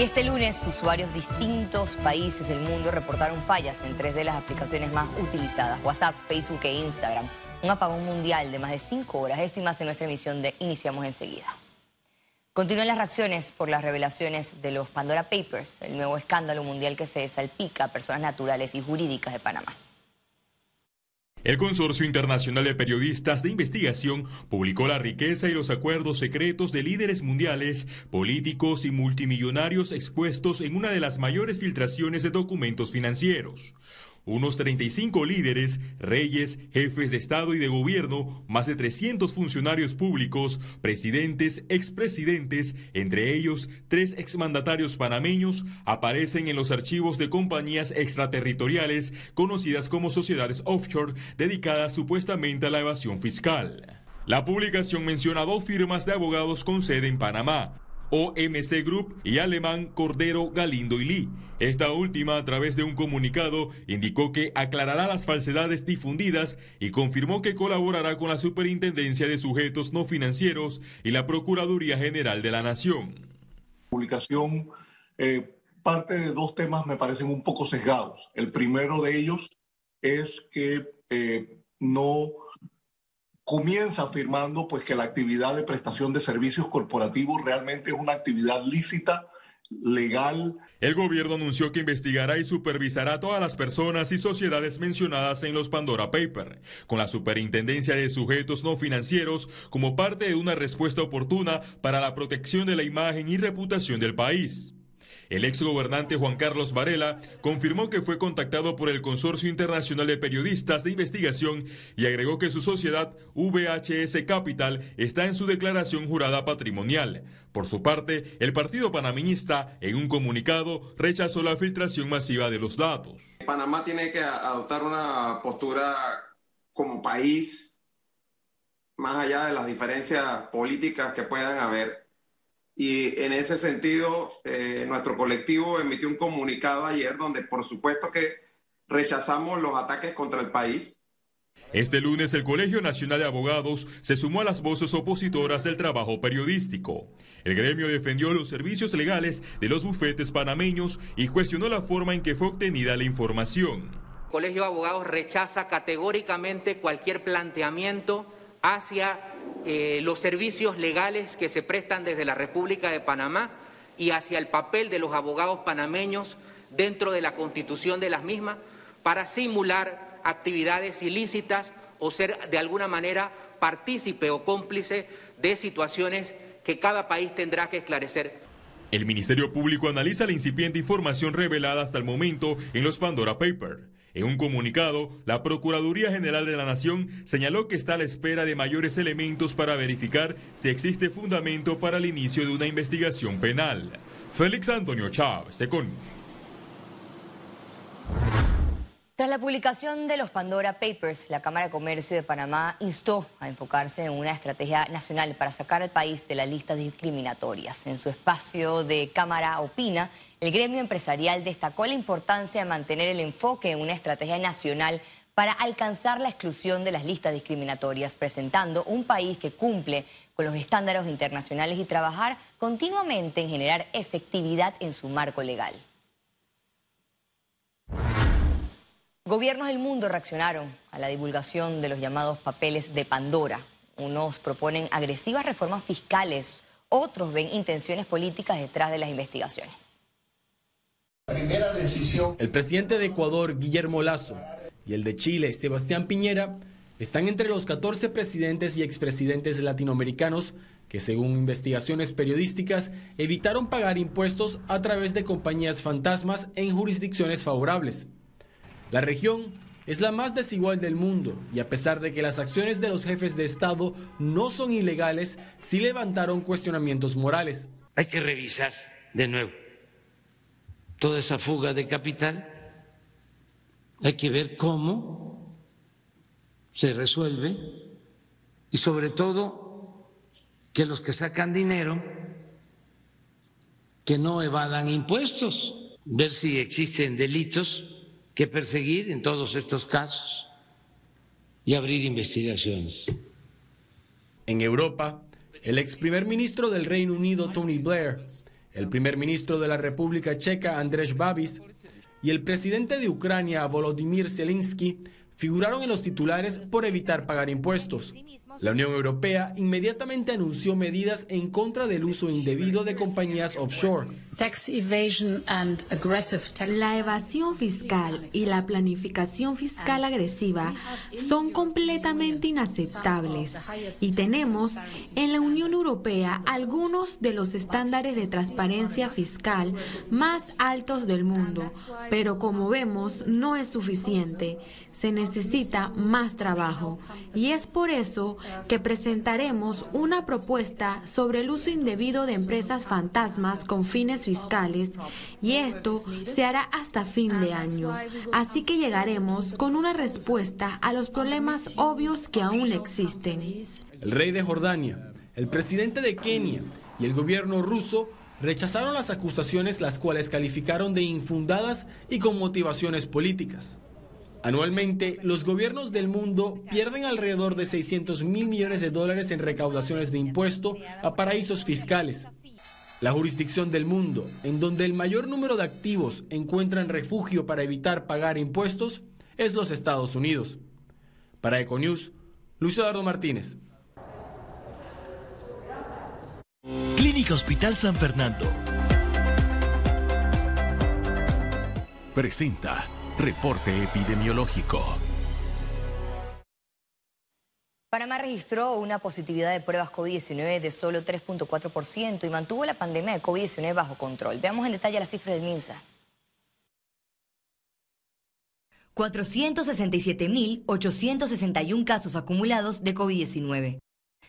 Y este lunes, usuarios de distintos países del mundo reportaron fallas en tres de las aplicaciones más utilizadas, WhatsApp, Facebook e Instagram. Un apagón mundial de más de cinco horas. Esto y más en nuestra emisión de Iniciamos enseguida. Continúan las reacciones por las revelaciones de los Pandora Papers, el nuevo escándalo mundial que se salpica a personas naturales y jurídicas de Panamá. El Consorcio Internacional de Periodistas de Investigación publicó la riqueza y los acuerdos secretos de líderes mundiales, políticos y multimillonarios expuestos en una de las mayores filtraciones de documentos financieros unos 35 líderes, reyes, jefes de Estado y de gobierno, más de 300 funcionarios públicos, presidentes, expresidentes, entre ellos tres exmandatarios panameños, aparecen en los archivos de compañías extraterritoriales conocidas como sociedades offshore dedicadas supuestamente a la evasión fiscal. La publicación menciona dos firmas de abogados con sede en Panamá, OMC Group y alemán Cordero Galindo y Lee. Esta última, a través de un comunicado, indicó que aclarará las falsedades difundidas y confirmó que colaborará con la Superintendencia de Sujetos No Financieros y la Procuraduría General de la Nación. Publicación eh, parte de dos temas me parecen un poco sesgados. El primero de ellos es que eh, no comienza afirmando pues que la actividad de prestación de servicios corporativos realmente es una actividad lícita, legal. El gobierno anunció que investigará y supervisará todas las personas y sociedades mencionadas en los Pandora Papers, con la superintendencia de sujetos no financieros como parte de una respuesta oportuna para la protección de la imagen y reputación del país. El ex gobernante Juan Carlos Varela confirmó que fue contactado por el Consorcio Internacional de Periodistas de Investigación y agregó que su sociedad VHS Capital está en su declaración jurada patrimonial. Por su parte, el partido panameñista, en un comunicado, rechazó la filtración masiva de los datos. Panamá tiene que adoptar una postura como país, más allá de las diferencias políticas que puedan haber, y en ese sentido, eh, nuestro colectivo emitió un comunicado ayer donde por supuesto que rechazamos los ataques contra el país. Este lunes el Colegio Nacional de Abogados se sumó a las voces opositoras del trabajo periodístico. El gremio defendió los servicios legales de los bufetes panameños y cuestionó la forma en que fue obtenida la información. El Colegio de Abogados rechaza categóricamente cualquier planteamiento hacia eh, los servicios legales que se prestan desde la República de Panamá y hacia el papel de los abogados panameños dentro de la constitución de las mismas para simular actividades ilícitas o ser de alguna manera partícipe o cómplice de situaciones que cada país tendrá que esclarecer. El Ministerio Público analiza la incipiente información revelada hasta el momento en los Pandora Papers. En un comunicado, la Procuraduría General de la Nación señaló que está a la espera de mayores elementos para verificar si existe fundamento para el inicio de una investigación penal. Félix Antonio Chávez, Econ. Tras la publicación de los Pandora Papers, la Cámara de Comercio de Panamá instó a enfocarse en una estrategia nacional para sacar al país de la lista discriminatorias. En su espacio de Cámara Opina, el gremio empresarial destacó la importancia de mantener el enfoque en una estrategia nacional para alcanzar la exclusión de las listas discriminatorias, presentando un país que cumple con los estándares internacionales y trabajar continuamente en generar efectividad en su marco legal. Gobiernos del mundo reaccionaron a la divulgación de los llamados papeles de Pandora. Unos proponen agresivas reformas fiscales, otros ven intenciones políticas detrás de las investigaciones. Primera decisión. El presidente de Ecuador, Guillermo Lazo, y el de Chile, Sebastián Piñera, están entre los 14 presidentes y expresidentes latinoamericanos que, según investigaciones periodísticas, evitaron pagar impuestos a través de compañías fantasmas en jurisdicciones favorables. La región es la más desigual del mundo y a pesar de que las acciones de los jefes de Estado no son ilegales, sí levantaron cuestionamientos morales. Hay que revisar de nuevo toda esa fuga de capital. Hay que ver cómo se resuelve y sobre todo que los que sacan dinero que no evadan impuestos, ver si existen delitos que perseguir en todos estos casos y abrir investigaciones. En Europa, el ex primer ministro del Reino Unido, Tony Blair, El primer ministro de la República Checa, Andrzej Babis, y el presidente de Ucrania, Volodymyr Zelensky, figuraron en los titulares por evitar pagar impuestos. La Unión Europea inmediatamente anunció medidas en contra del uso indebido de compañías offshore. La evasión fiscal y la planificación fiscal agresiva son completamente inaceptables. Y tenemos en la Unión Europea algunos de los estándares de transparencia fiscal más altos del mundo, pero como vemos no es suficiente. Se necesita más trabajo. Y es por eso que presentaremos una propuesta sobre el uso indebido de empresas fantasmas con fines fiscales y esto se hará hasta fin de año. Así que llegaremos con una respuesta a los problemas obvios que aún existen. El rey de Jordania, el presidente de Kenia y el gobierno ruso rechazaron las acusaciones las cuales calificaron de infundadas y con motivaciones políticas. Anualmente, los gobiernos del mundo pierden alrededor de 600 mil millones de dólares en recaudaciones de impuesto a paraísos fiscales. La jurisdicción del mundo, en donde el mayor número de activos encuentran refugio para evitar pagar impuestos, es los Estados Unidos. Para Econews, Luis Eduardo Martínez. Clínica Hospital San Fernando. Presenta Reporte epidemiológico. Panamá registró una positividad de pruebas COVID-19 de solo 3.4% y mantuvo la pandemia de COVID-19 bajo control. Veamos en detalle las cifras del MINSA. 467.861 casos acumulados de COVID-19,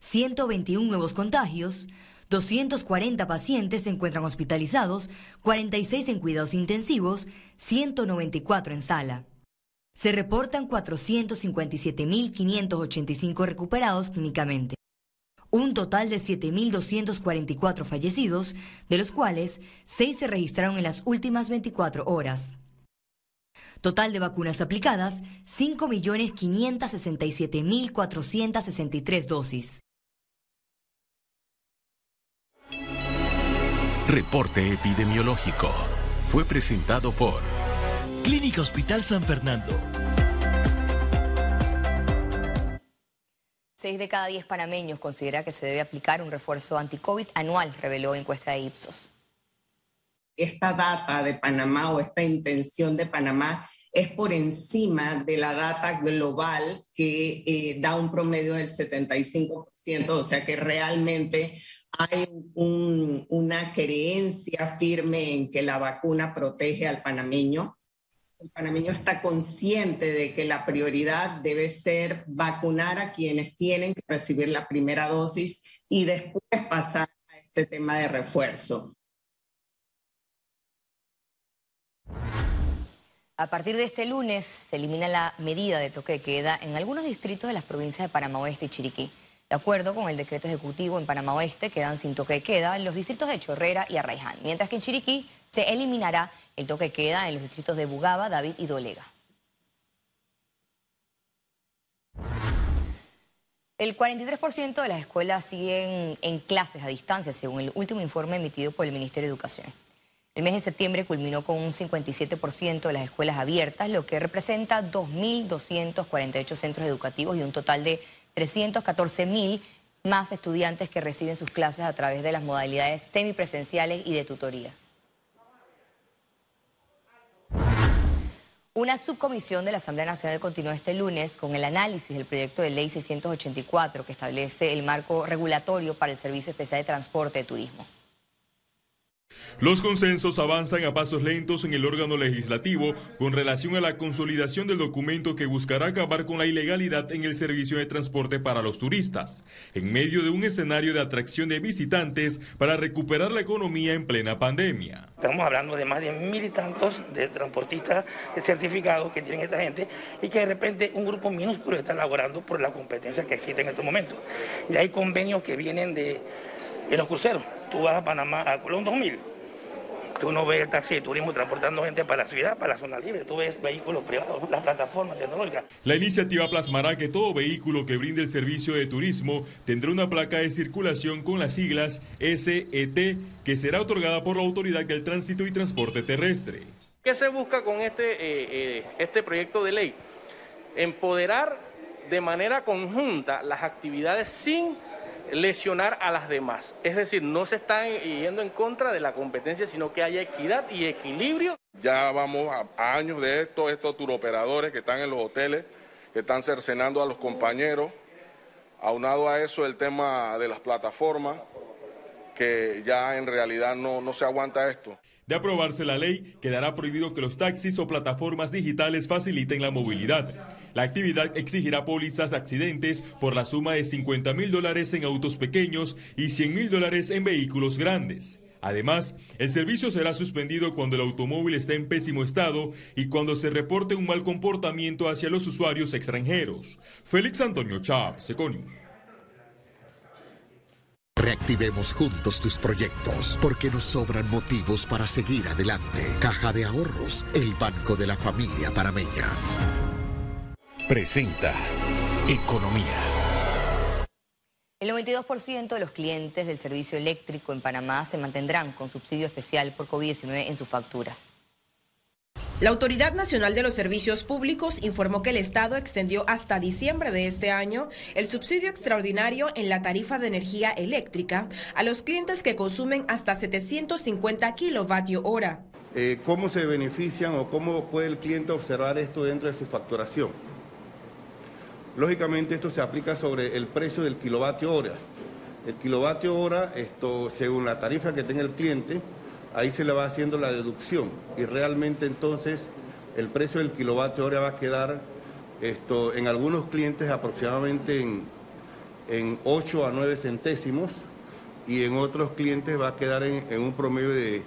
121 nuevos contagios, 240 pacientes se encuentran hospitalizados, 46 en cuidados intensivos, 194 en sala. Se reportan 457.585 recuperados clínicamente. Un total de 7.244 fallecidos, de los cuales 6 se registraron en las últimas 24 horas. Total de vacunas aplicadas, 5.567.463 dosis. Reporte epidemiológico. Fue presentado por Clínica Hospital San Fernando. Seis de cada diez panameños considera que se debe aplicar un refuerzo anti-COVID anual, reveló encuesta de Ipsos. Esta data de Panamá o esta intención de Panamá es por encima de la data global que eh, da un promedio del 75%, o sea que realmente hay una creencia firme en que la vacuna protege al panameño. El panameño está consciente de que la prioridad debe ser vacunar a quienes tienen que recibir la primera dosis y después pasar a este tema de refuerzo. A partir de este lunes se elimina la medida de toque de queda en algunos distritos de las provincias de Panamá Oeste y Chiriquí. De acuerdo con el decreto ejecutivo en Panamá Oeste, quedan sin toque de queda en los distritos de Chorrera y Arraiján, mientras que en Chiriquí se eliminará el toque de queda en los distritos de Bugaba, David y Dolega. El 43% de las escuelas siguen en clases a distancia, según el último informe emitido por el Ministerio de Educación. El mes de septiembre culminó con un 57% de las escuelas abiertas, lo que representa 2.248 centros educativos y un total de 314 mil más estudiantes que reciben sus clases a través de las modalidades semipresenciales y de tutoría. Una subcomisión de la Asamblea Nacional continuó este lunes con el análisis del proyecto de ley 684 que establece el marco regulatorio para el Servicio Especial de Transporte de Turismo. Los consensos avanzan a pasos lentos en el órgano legislativo con relación a la consolidación del documento que buscará acabar con la ilegalidad en el servicio de transporte para los turistas, en medio de un escenario de atracción de visitantes para recuperar la economía en plena pandemia. Estamos hablando de más de mil y tantos de transportistas certificados que tienen esta gente y que de repente un grupo minúsculo está elaborando por la competencia que existe en estos momentos. Y hay convenios que vienen de, de los cruceros. Tú vas a Panamá, a Colón 2000 Tú no ves el taxi de turismo transportando gente para la ciudad, para la zona libre. Tú ves vehículos privados, las plataformas tecnológicas. La iniciativa plasmará que todo vehículo que brinde el servicio de turismo tendrá una placa de circulación con las siglas SET que será otorgada por la Autoridad del Tránsito y Transporte Terrestre. ¿Qué se busca con este, eh, eh, este proyecto de ley? Empoderar de manera conjunta las actividades sin lesionar a las demás. Es decir, no se están yendo en contra de la competencia, sino que haya equidad y equilibrio. Ya vamos a, años de esto, estos turoperadores que están en los hoteles, que están cercenando a los compañeros. Aunado a eso el tema de las plataformas, que ya en realidad no, no se aguanta esto. De aprobarse la ley, quedará prohibido que los taxis o plataformas digitales faciliten la movilidad. La actividad exigirá pólizas de accidentes por la suma de 50 mil dólares en autos pequeños y 100 mil dólares en vehículos grandes. Además, el servicio será suspendido cuando el automóvil esté en pésimo estado y cuando se reporte un mal comportamiento hacia los usuarios extranjeros. Félix Antonio Chávez, Econius. Reactivemos juntos tus proyectos, porque nos sobran motivos para seguir adelante. Caja de Ahorros, el banco de la familia parameña. Presenta Economía. El 92% de los clientes del servicio eléctrico en Panamá se mantendrán con subsidio especial por COVID-19 en sus facturas. La Autoridad Nacional de los Servicios Públicos informó que el Estado extendió hasta diciembre de este año el subsidio extraordinario en la tarifa de energía eléctrica a los clientes que consumen hasta 750 kilovatio hora. Eh, ¿Cómo se benefician o cómo puede el cliente observar esto dentro de su facturación? Lógicamente esto se aplica sobre el precio del kilovatio hora. El kilovatio hora, esto según la tarifa que tenga el cliente, ahí se le va haciendo la deducción. Y realmente entonces el precio del kilovatio hora va a quedar esto, en algunos clientes aproximadamente en, en 8 a 9 centésimos y en otros clientes va a quedar en un promedio de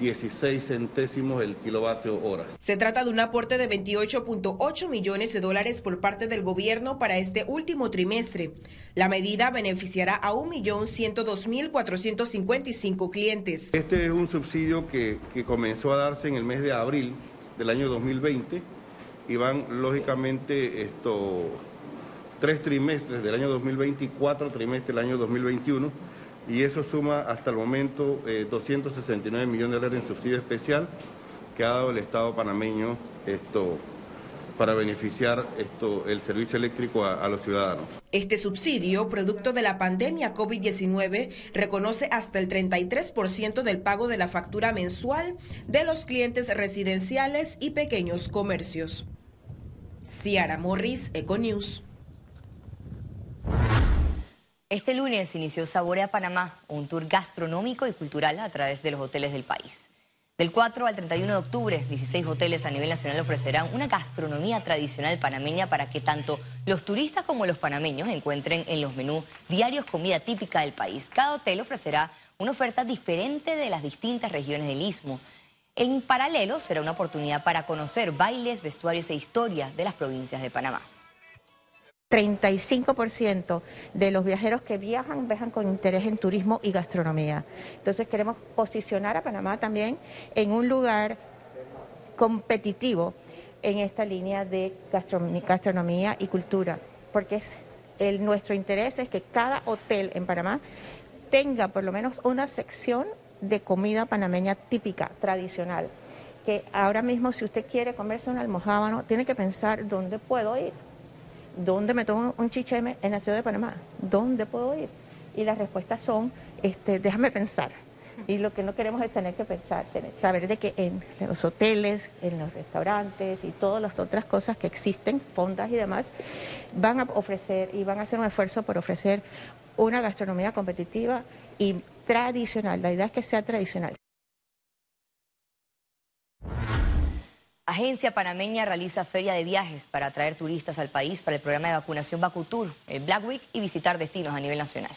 16 centésimos el kilovatio hora. Se trata de un aporte de 28.8 millones de dólares por parte del gobierno para este último trimestre. La medida beneficiará a 1.102.455 clientes. Este es un subsidio que, que comenzó a darse en el mes de abril del año 2020 y van lógicamente estos tres trimestres del año 2024, trimestre del año 2021 y eso suma hasta el momento 269 eh, millones de dólares en subsidio especial que ha dado el Estado panameño esto para beneficiar esto, el servicio eléctrico a, los ciudadanos. Este subsidio, producto de la pandemia COVID-19, reconoce hasta el 33% del pago de la factura mensual de los clientes residenciales y pequeños comercios. Ciara Morris, Econews. Este lunes inició Saborea Panamá, un tour gastronómico y cultural a través de los hoteles del país. Del 4 al 31 de octubre, 16 hoteles a nivel nacional ofrecerán una gastronomía tradicional panameña para que tanto los turistas como los panameños encuentren en los menús diarios comida típica del país. Cada hotel ofrecerá una oferta diferente de las distintas regiones del istmo. En paralelo, será una oportunidad para conocer bailes, vestuarios e historia de las provincias de Panamá. 35% de los viajeros que viajan viajan con interés en turismo y gastronomía. Entonces queremos posicionar a Panamá también en un lugar competitivo en esta línea de gastronomía y cultura, porque nuestro interés es que cada hotel en Panamá tenga por lo menos una sección de comida panameña típica, tradicional, que ahora mismo si usted quiere comerse un almohábano, tiene que pensar dónde puedo ir ¿dónde me tomo un chicheme en la ciudad de Panamá? ¿Dónde puedo ir? Y las respuestas son, este, déjame pensar. Y lo que no queremos es tener que pensar, saber de que en los hoteles, en los restaurantes y todas las otras cosas que existen, fondas y demás, van a ofrecer y van a hacer un esfuerzo por ofrecer una gastronomía competitiva y tradicional. La idea es que sea tradicional. Agencia Panameña realiza feria de viajes para atraer turistas al país para el programa de vacunación Vacutur, el Black Week y visitar destinos a nivel nacional.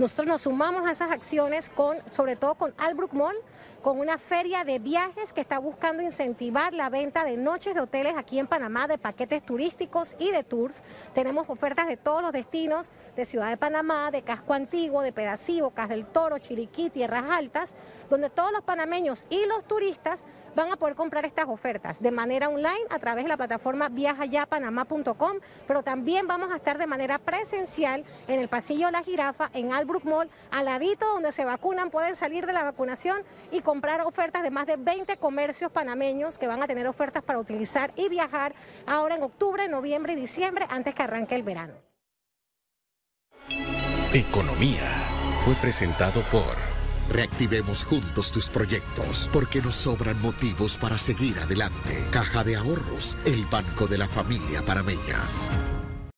Nosotros nos sumamos a esas acciones con, sobre todo con Albrook Mall, con una feria de viajes que está buscando incentivar la venta de noches de hoteles aquí en Panamá, de paquetes turísticos y de tours. Tenemos ofertas de todos los destinos de Ciudad de Panamá, de Casco Antiguo, de Pedacivo, Cas del Toro, Chiriquí, Tierras Altas, donde todos los panameños y los turistas van a poder comprar estas ofertas de manera online a través de la plataforma viajayapanamá.com, pero también vamos a estar de manera presencial en el pasillo La Jirafa, en Albrook Mall, al ladito donde se vacunan, pueden salir de la vacunación y comprar ofertas de más de 20 comercios panameños que van a tener ofertas para utilizar y viajar ahora en octubre, noviembre y diciembre antes que arranque el verano. Economía fue presentado por... Reactivemos juntos tus proyectos, porque nos sobran motivos para seguir adelante. Caja de Ahorros, el banco de la familia parameña.